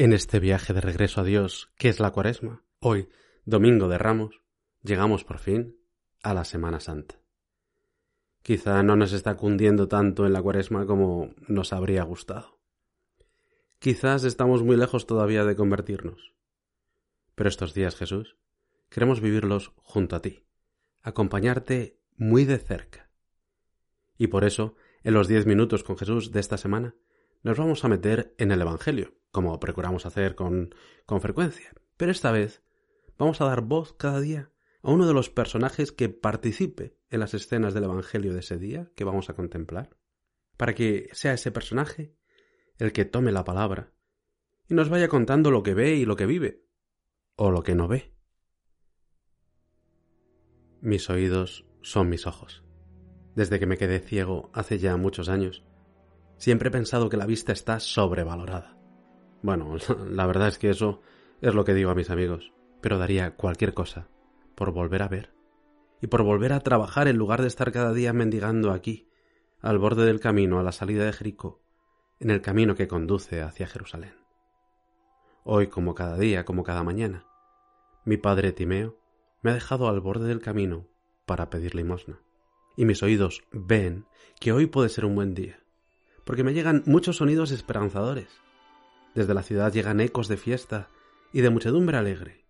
En este viaje de regreso a Dios, que es la cuaresma, hoy, domingo de Ramos, llegamos por fin a la Semana Santa. Quizá no nos está cundiendo tanto en la cuaresma como nos habría gustado. Quizás estamos muy lejos todavía de convertirnos. Pero estos días, Jesús, queremos vivirlos junto a ti, acompañarte muy de cerca. Y por eso, en los diez minutos con Jesús de esta semana, nos vamos a meter en el Evangelio, como procuramos hacer con, con frecuencia. Pero esta vez vamos a dar voz cada día a uno de los personajes que participe en las escenas del Evangelio de ese día que vamos a contemplar, para que sea ese personaje el que tome la palabra y nos vaya contando lo que ve y lo que vive, o lo que no ve. Mis oídos son mis ojos. Desde que me quedé ciego hace ya muchos años, siempre he pensado que la vista está sobrevalorada. Bueno, la verdad es que eso es lo que digo a mis amigos, pero daría cualquier cosa por volver a ver y por volver a trabajar en lugar de estar cada día mendigando aquí, al borde del camino a la salida de Jericó, en el camino que conduce hacia Jerusalén. Hoy, como cada día, como cada mañana, mi padre Timeo me ha dejado al borde del camino para pedir limosna, y mis oídos ven que hoy puede ser un buen día, porque me llegan muchos sonidos esperanzadores, desde la ciudad llegan ecos de fiesta y de muchedumbre alegre,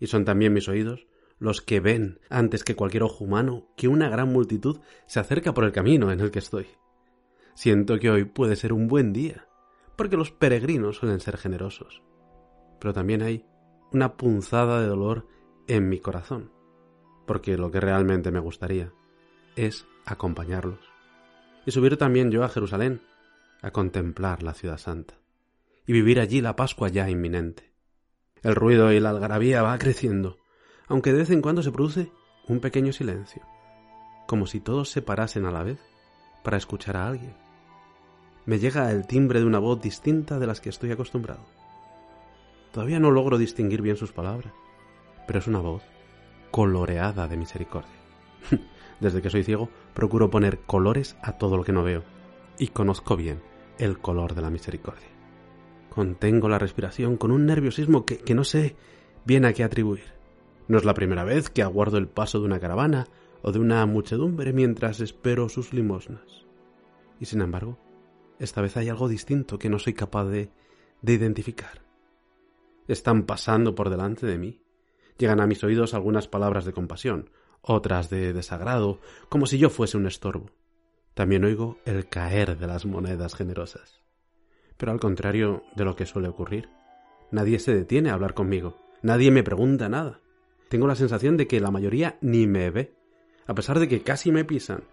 y son también mis oídos los que ven, antes que cualquier ojo humano, que una gran multitud se acerca por el camino en el que estoy. Siento que hoy puede ser un buen día, porque los peregrinos suelen ser generosos. Pero también hay una punzada de dolor en mi corazón, porque lo que realmente me gustaría es acompañarlos. Y subir también yo a Jerusalén, a contemplar la ciudad santa y vivir allí la Pascua ya inminente. El ruido y la algarabía va creciendo, aunque de vez en cuando se produce un pequeño silencio, como si todos se parasen a la vez para escuchar a alguien. Me llega el timbre de una voz distinta de las que estoy acostumbrado. Todavía no logro distinguir bien sus palabras, pero es una voz coloreada de misericordia. Desde que soy ciego, procuro poner colores a todo lo que no veo, y conozco bien el color de la misericordia. Contengo la respiración con un nerviosismo que, no sé bien a qué atribuir. No es la primera vez que aguardo el paso de una caravana o de una muchedumbre mientras espero sus limosnas. Y sin embargo, esta vez hay algo distinto que no soy capaz de, de identificar. Están pasando por delante de mí. Llegan a mis oídos algunas palabras de compasión, otras de desagrado, como si yo fuese un estorbo. También oigo el caer de las monedas generosas. Pero al contrario de lo que suele ocurrir, nadie se detiene a hablar conmigo, nadie me pregunta nada. Tengo la sensación de que la mayoría ni me ve, a pesar de que casi me pisan,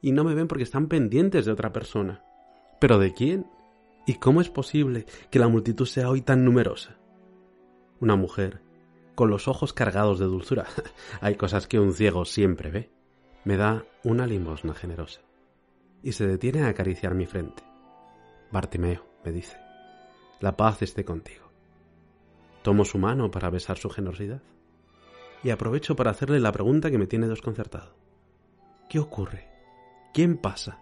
y no me ven porque están pendientes de otra persona. ¿Pero de quién? ¿Y cómo es posible que la multitud sea hoy tan numerosa? Una mujer, con los ojos cargados de dulzura, hay cosas que un ciego siempre ve, me da una limosna generosa, y se detiene a acariciar mi frente. Bartimeo, me dice, la paz esté contigo. Tomo su mano para besar su generosidad y aprovecho para hacerle la pregunta que me tiene desconcertado. ¿Qué ocurre? ¿Quién pasa?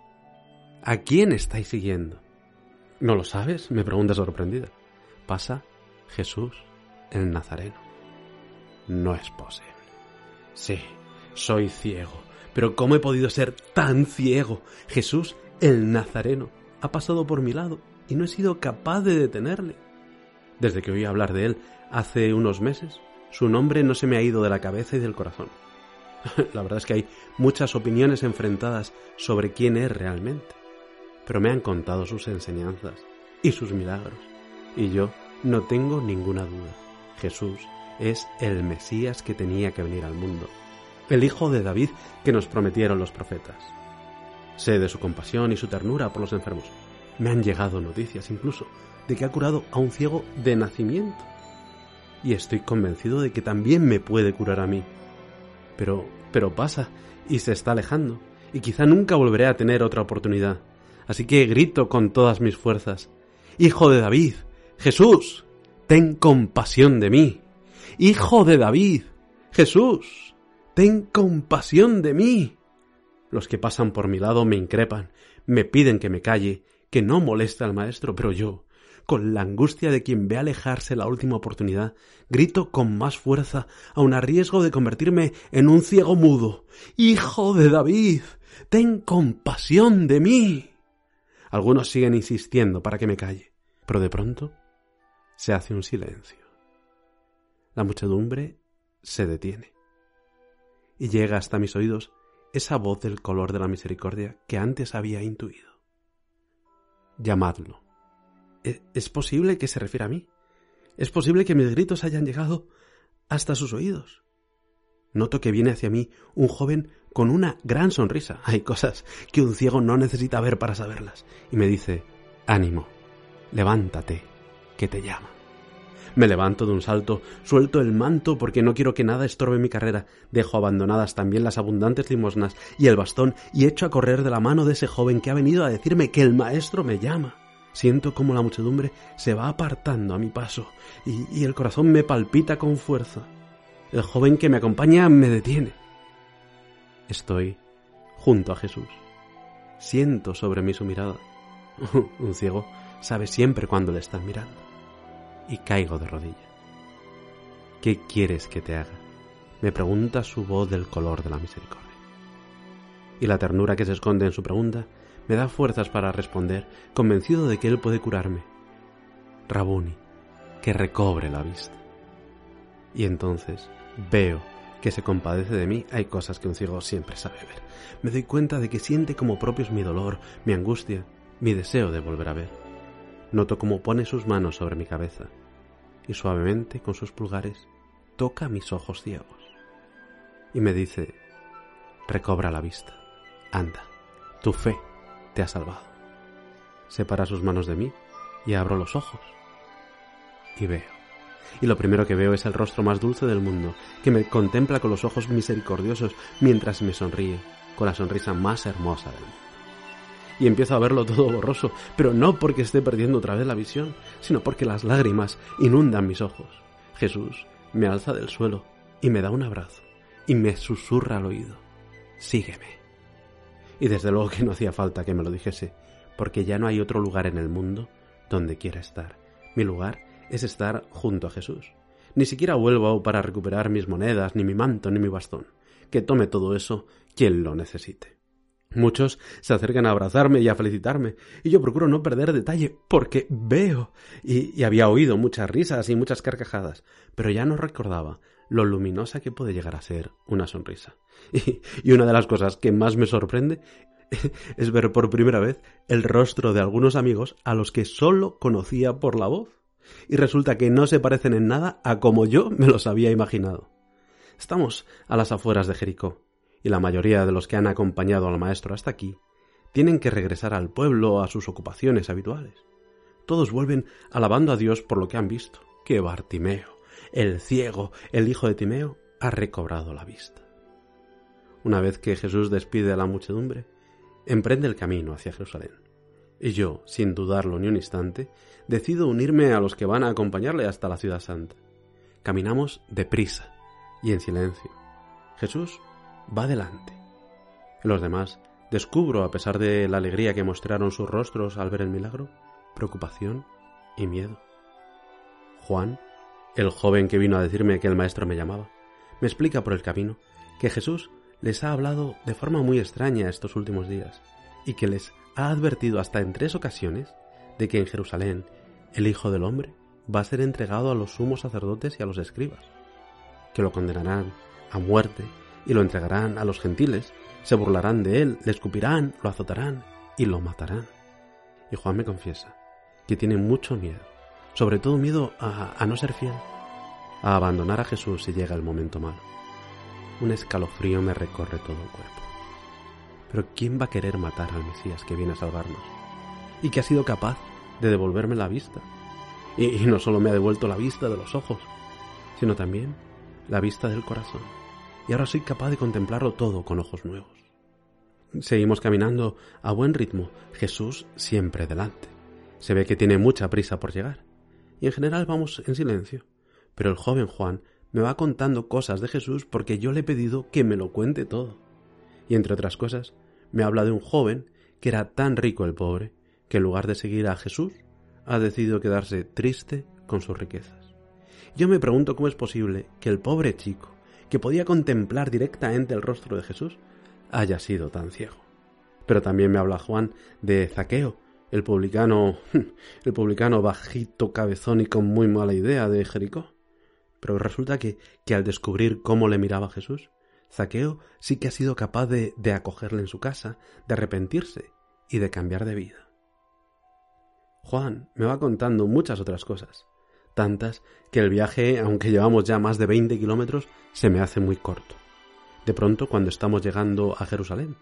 ¿A quién estáis siguiendo? ¿No lo sabes? me pregunta sorprendida. Pasa Jesús el Nazareno. No es posible. Sí, soy ciego. Pero ¿cómo he podido ser tan ciego? Jesús el Nazareno ha pasado por mi lado y no he sido capaz de detenerle. Desde que oí hablar de él hace unos meses, su nombre no se me ha ido de la cabeza y del corazón. la verdad es que hay muchas opiniones enfrentadas sobre quién es realmente, pero me han contado sus enseñanzas y sus milagros, y yo no tengo ninguna duda. Jesús es el Mesías que tenía que venir al mundo, el Hijo de David que nos prometieron los profetas. Sé de su compasión y su ternura por los enfermos, me han llegado noticias incluso de que ha curado a un ciego de nacimiento. Y estoy convencido de que también me puede curar a mí. Pero, pero pasa y se está alejando, y quizá nunca volveré a tener otra oportunidad. Así que grito con todas mis fuerzas. Hijo de David, Jesús, ten compasión de mí. Hijo de David, Jesús, ten compasión de mí. Los que pasan por mi lado me increpan, me piden que me calle, que no moleste al maestro, pero yo, con la angustia de quien ve alejarse la última oportunidad, grito con más fuerza, aun a riesgo de convertirme en un ciego mudo. Hijo de David, ten compasión de mí. Algunos siguen insistiendo para que me calle, pero de pronto se hace un silencio. La muchedumbre se detiene y llega hasta mis oídos esa voz del color de la misericordia que antes había intuido. Llamadlo. ¿E-, ¿Es posible que se refiera a mí? ¿Es posible que mis gritos hayan llegado hasta sus oídos? Noto que viene hacia mí un joven con una gran sonrisa. Hay cosas que un ciego no necesita ver para saberlas. Y me dice, ánimo, levántate, que te llama. Me levanto de un salto, suelto el manto porque no quiero que nada estorbe mi carrera, dejo abandonadas también las abundantes limosnas y el bastón y echo a correr de la mano de ese joven que ha venido a decirme que el maestro me llama. Siento como la muchedumbre se va apartando a mi paso y, el corazón me palpita con fuerza. El joven que me acompaña me detiene. Estoy junto a Jesús. Siento sobre mí su mirada. Un ciego sabe siempre cuándo le están mirando. Y caigo de rodillas. ¿Qué quieres que te haga? Me pregunta su voz del color de la misericordia. Y la ternura que se esconde en su pregunta me da fuerzas para responder, convencido de que Él puede curarme. Rabuni, que recobre la vista. Y entonces veo que se compadece de mí, hay cosas que un ciego siempre sabe ver. Me doy cuenta de que siente como propios mi dolor, mi angustia, mi deseo de volver a ver. Noto cómo pone sus manos sobre mi cabeza y suavemente con sus pulgares toca mis ojos ciegos. Y me dice, recobra la vista, anda, tu fe te ha salvado. Separa sus manos de mí y abro los ojos y veo y lo primero que veo es el rostro más dulce del mundo, que me contempla con los ojos misericordiosos mientras me sonríe, con la sonrisa más hermosa del mundo. Y empiezo a verlo todo borroso, pero no porque esté perdiendo otra vez la visión, sino porque las lágrimas inundan mis ojos. Jesús me alza del suelo y me da un abrazo y me susurra al oído, sígueme. Y desde luego que no hacía falta que me lo dijese, porque ya no hay otro lugar en el mundo donde quiera estar. Mi lugar es estar junto a Jesús. Ni siquiera vuelvo para recuperar mis monedas, ni mi manto, ni mi bastón. Que tome todo eso quien lo necesite. Muchos se acercan a abrazarme y a felicitarme, y yo procuro no perder detalle, porque veo, y, había oído muchas risas y muchas carcajadas, pero ya no recordaba lo luminosa que puede llegar a ser una sonrisa. y una de las cosas que más me sorprende es ver por primera vez el rostro de algunos amigos a los que solo conocía por la voz y resulta que no se parecen en nada a como yo me los había imaginado. Estamos a las afueras de Jericó, y la mayoría de los que han acompañado al maestro hasta aquí tienen que regresar al pueblo a sus ocupaciones habituales. Todos vuelven alabando a Dios por lo que han visto, que Bartimeo, el ciego, el hijo de Timeo, ha recobrado la vista. Una vez que Jesús despide a la muchedumbre, emprende el camino hacia Jerusalén. Y yo, sin dudarlo ni un instante, decido unirme a los que van a acompañarle hasta la ciudad santa. Caminamos deprisa y en silencio. Jesús va delante. los demás descubro, a pesar de la alegría que mostraron sus rostros al ver el milagro, preocupación y miedo. Juan, el joven que vino a decirme que el maestro me llamaba, me explica por el camino que Jesús les ha hablado de forma muy extraña estos últimos días y que les ha advertido hasta en tres ocasiones de que en Jerusalén el Hijo del Hombre va a ser entregado a los sumos sacerdotes y a los escribas, que lo condenarán a muerte y lo entregarán a los gentiles, se burlarán de él, le escupirán, lo azotarán y lo matarán. Y Juan me confiesa que tiene mucho miedo, sobre todo miedo a, no ser fiel, a abandonar a Jesús si llega el momento malo. Un escalofrío me recorre todo el cuerpo. Pero ¿quién va a querer matar al Mesías que viene a salvarnos? Y que ha sido capaz de devolverme la vista Y, y no solo me ha devuelto la vista de los ojos, sino también la vista del corazón. Y ahora soy capaz de contemplarlo todo con ojos nuevos. Seguimos caminando a buen ritmo, Jesús siempre delante. Se ve que tiene mucha prisa por llegar. Y en general vamos en silencio. Pero el joven Juan me va contando cosas de Jesús porque yo le he pedido que me lo cuente todo. Y entre otras cosas, me habla de un joven que era tan rico el pobre que en lugar de seguir a Jesús, ha decidido quedarse triste con sus riquezas. Yo me pregunto cómo es posible que el pobre chico, que podía contemplar directamente el rostro de Jesús, haya sido tan ciego. Pero también me habla Juan de Zaqueo, el publicano, el publicano bajito, cabezón y con muy mala idea de Jericó. Pero resulta que, que al descubrir cómo le miraba Jesús, Zaqueo sí que ha sido capaz de, de acogerle en su casa, de arrepentirse y de cambiar de vida. Juan me va contando muchas otras cosas, tantas que el viaje, aunque llevamos ya más de 20 kilómetros, se me hace muy corto. De pronto, cuando estamos llegando a Jerusalén,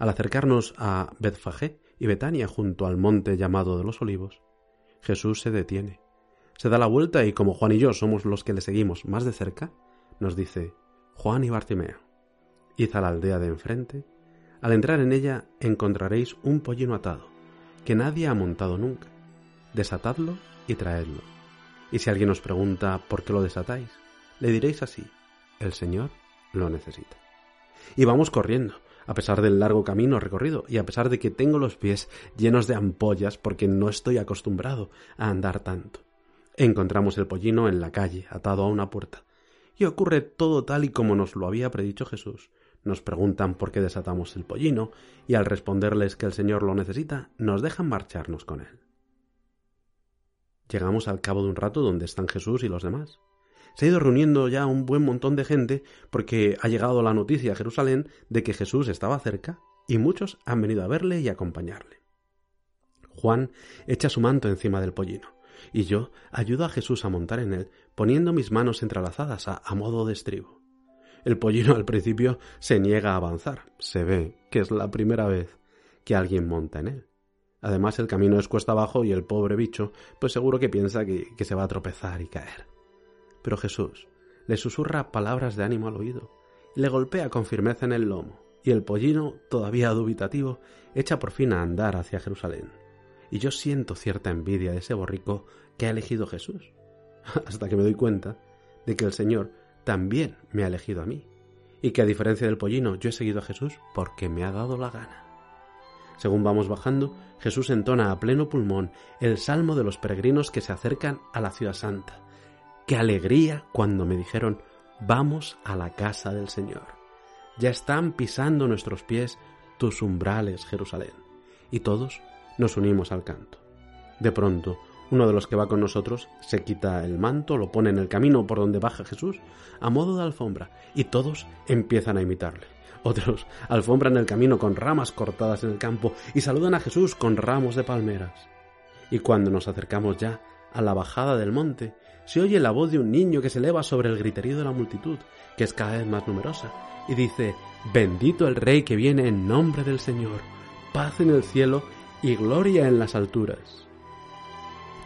al acercarnos a Betfagé y Betania junto al monte llamado de los olivos, Jesús se detiene, se da la vuelta y como Juan y yo somos los que le seguimos más de cerca, nos dice, Juan y Bartimeo, id a la aldea de enfrente, al entrar en ella encontraréis un pollino atado, que nadie ha montado nunca. Desatadlo y traedlo. Y si alguien os pregunta por qué lo desatáis, le diréis así, el Señor lo necesita. Y vamos corriendo, a pesar del largo camino recorrido y a pesar de que tengo los pies llenos de ampollas porque no estoy acostumbrado a andar tanto. Encontramos el pollino en la calle, atado a una puerta. Y ocurre todo tal y como nos lo había predicho Jesús. Nos preguntan por qué desatamos el pollino y al responderles que el Señor lo necesita, nos dejan marcharnos con él. Llegamos al cabo de un rato donde están Jesús y los demás se ha ido reuniendo ya un buen montón de gente porque ha llegado la noticia a Jerusalén de que Jesús estaba cerca y muchos han venido a verle y acompañarle. Juan echa su manto encima del pollino y yo ayudo a Jesús a montar en él poniendo mis manos entrelazadas a, modo de estribo. El pollino al principio se niega a avanzar. Se ve que es la primera vez que alguien monta en él. Además el camino es cuesta abajo y el pobre bicho pues seguro que piensa que, que se va a tropezar y caer. Pero Jesús le susurra palabras de ánimo al oído le golpea con firmeza en el lomo, y el pollino, todavía dubitativo, echa por fin a andar hacia Jerusalén. Y yo siento cierta envidia de ese borrico que ha elegido Jesús, hasta que me doy cuenta de que el Señor también me ha elegido a mí, y que a diferencia del pollino yo he seguido a Jesús porque me ha dado la gana. Según vamos bajando, Jesús entona a pleno pulmón el salmo de los peregrinos que se acercan a la ciudad santa, Qué alegría cuando me dijeron, vamos a la casa del Señor. Ya están pisando nuestros pies tus umbrales, Jerusalén. Y todos nos unimos al canto. De pronto, uno de los que va con nosotros se quita el manto, lo pone en el camino por donde baja Jesús, a modo de alfombra, y todos empiezan a imitarle. Otros alfombran el camino con ramas cortadas en el campo y saludan a Jesús con ramos de palmeras. Y cuando nos acercamos ya a la bajada del monte, se oye la voz de un niño que se eleva sobre el griterío de la multitud, que es cada vez más numerosa, y dice, Bendito el Rey que viene en nombre del Señor, paz en el cielo y gloria en las alturas.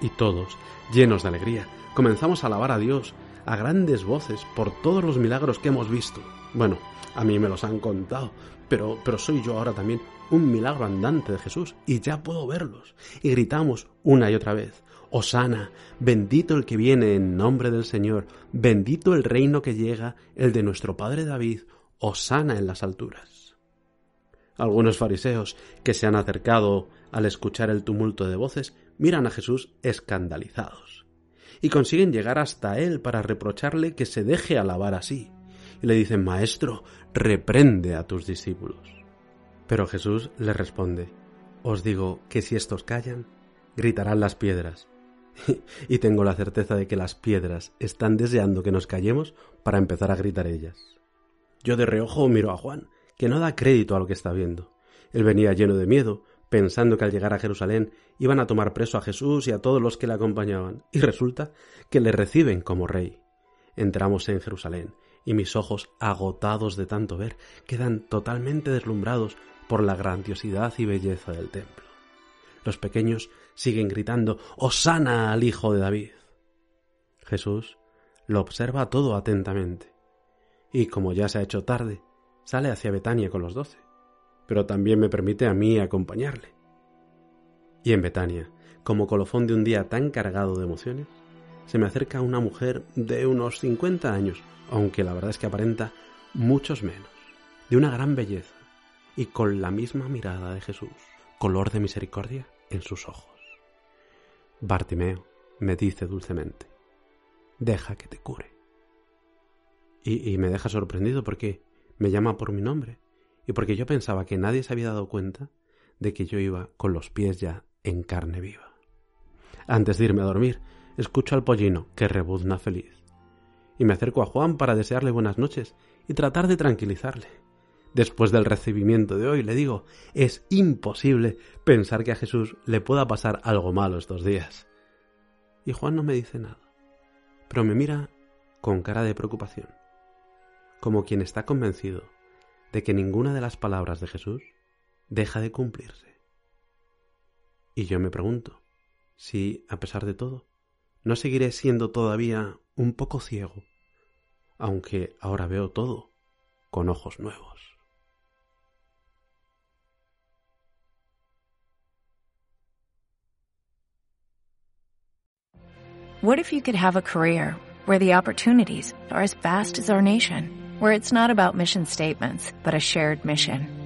Y todos, llenos de alegría, comenzamos a alabar a Dios a grandes voces por todos los milagros que hemos visto. Bueno, a mí me los han contado, pero, pero soy yo ahora también un milagro andante de Jesús y ya puedo verlos. Y gritamos una y otra vez, Osana, bendito el que viene en nombre del Señor, bendito el reino que llega, el de nuestro Padre David, Osana en las alturas. Algunos fariseos que se han acercado al escuchar el tumulto de voces miran a Jesús escandalizados y consiguen llegar hasta él para reprocharle que se deje alabar así. Y le dicen, Maestro, reprende a tus discípulos. Pero Jesús les responde, Os digo que si estos callan, gritarán las piedras. y tengo la certeza de que las piedras están deseando que nos callemos para empezar a gritar ellas. Yo de reojo miro a Juan, que no da crédito a lo que está viendo. Él venía lleno de miedo, pensando que al llegar a Jerusalén iban a tomar preso a Jesús y a todos los que le acompañaban, y resulta que le reciben como rey. Entramos en Jerusalén, y mis ojos, agotados de tanto ver, quedan totalmente deslumbrados por la grandiosidad y belleza del templo. Los pequeños siguen gritando Hosana al Hijo de David. Jesús lo observa todo atentamente y como ya se ha hecho tarde, sale hacia Betania con los doce, pero también me permite a mí acompañarle. Y en Betania, como colofón de un día tan cargado de emociones, se me acerca una mujer de unos 50 años, aunque la verdad es que aparenta muchos menos, de una gran belleza y con la misma mirada de Jesús, color de misericordia en sus ojos. Bartimeo me dice dulcemente, deja que te cure. Y, y, me deja sorprendido porque me llama por mi nombre y porque yo pensaba que nadie se había dado cuenta de que yo iba con los pies ya en carne viva. Antes de irme a dormir, escucho al pollino que rebuzna feliz. Y me acerco a Juan para desearle buenas noches y tratar de tranquilizarle. Después del recibimiento de hoy le digo, es imposible pensar que a Jesús le pueda pasar algo malo estos días. Y Juan no me dice nada, pero me mira con cara de preocupación, como quien está convencido de que ninguna de las palabras de Jesús deja de cumplirse. Y yo me pregunto si, a pesar de todo, no seguiré siendo todavía un poco ciego, aunque ahora veo todo con ojos nuevos. What if you could have a career where the opportunities are as vast as our nation, where it's not about mission statements, but a shared mission?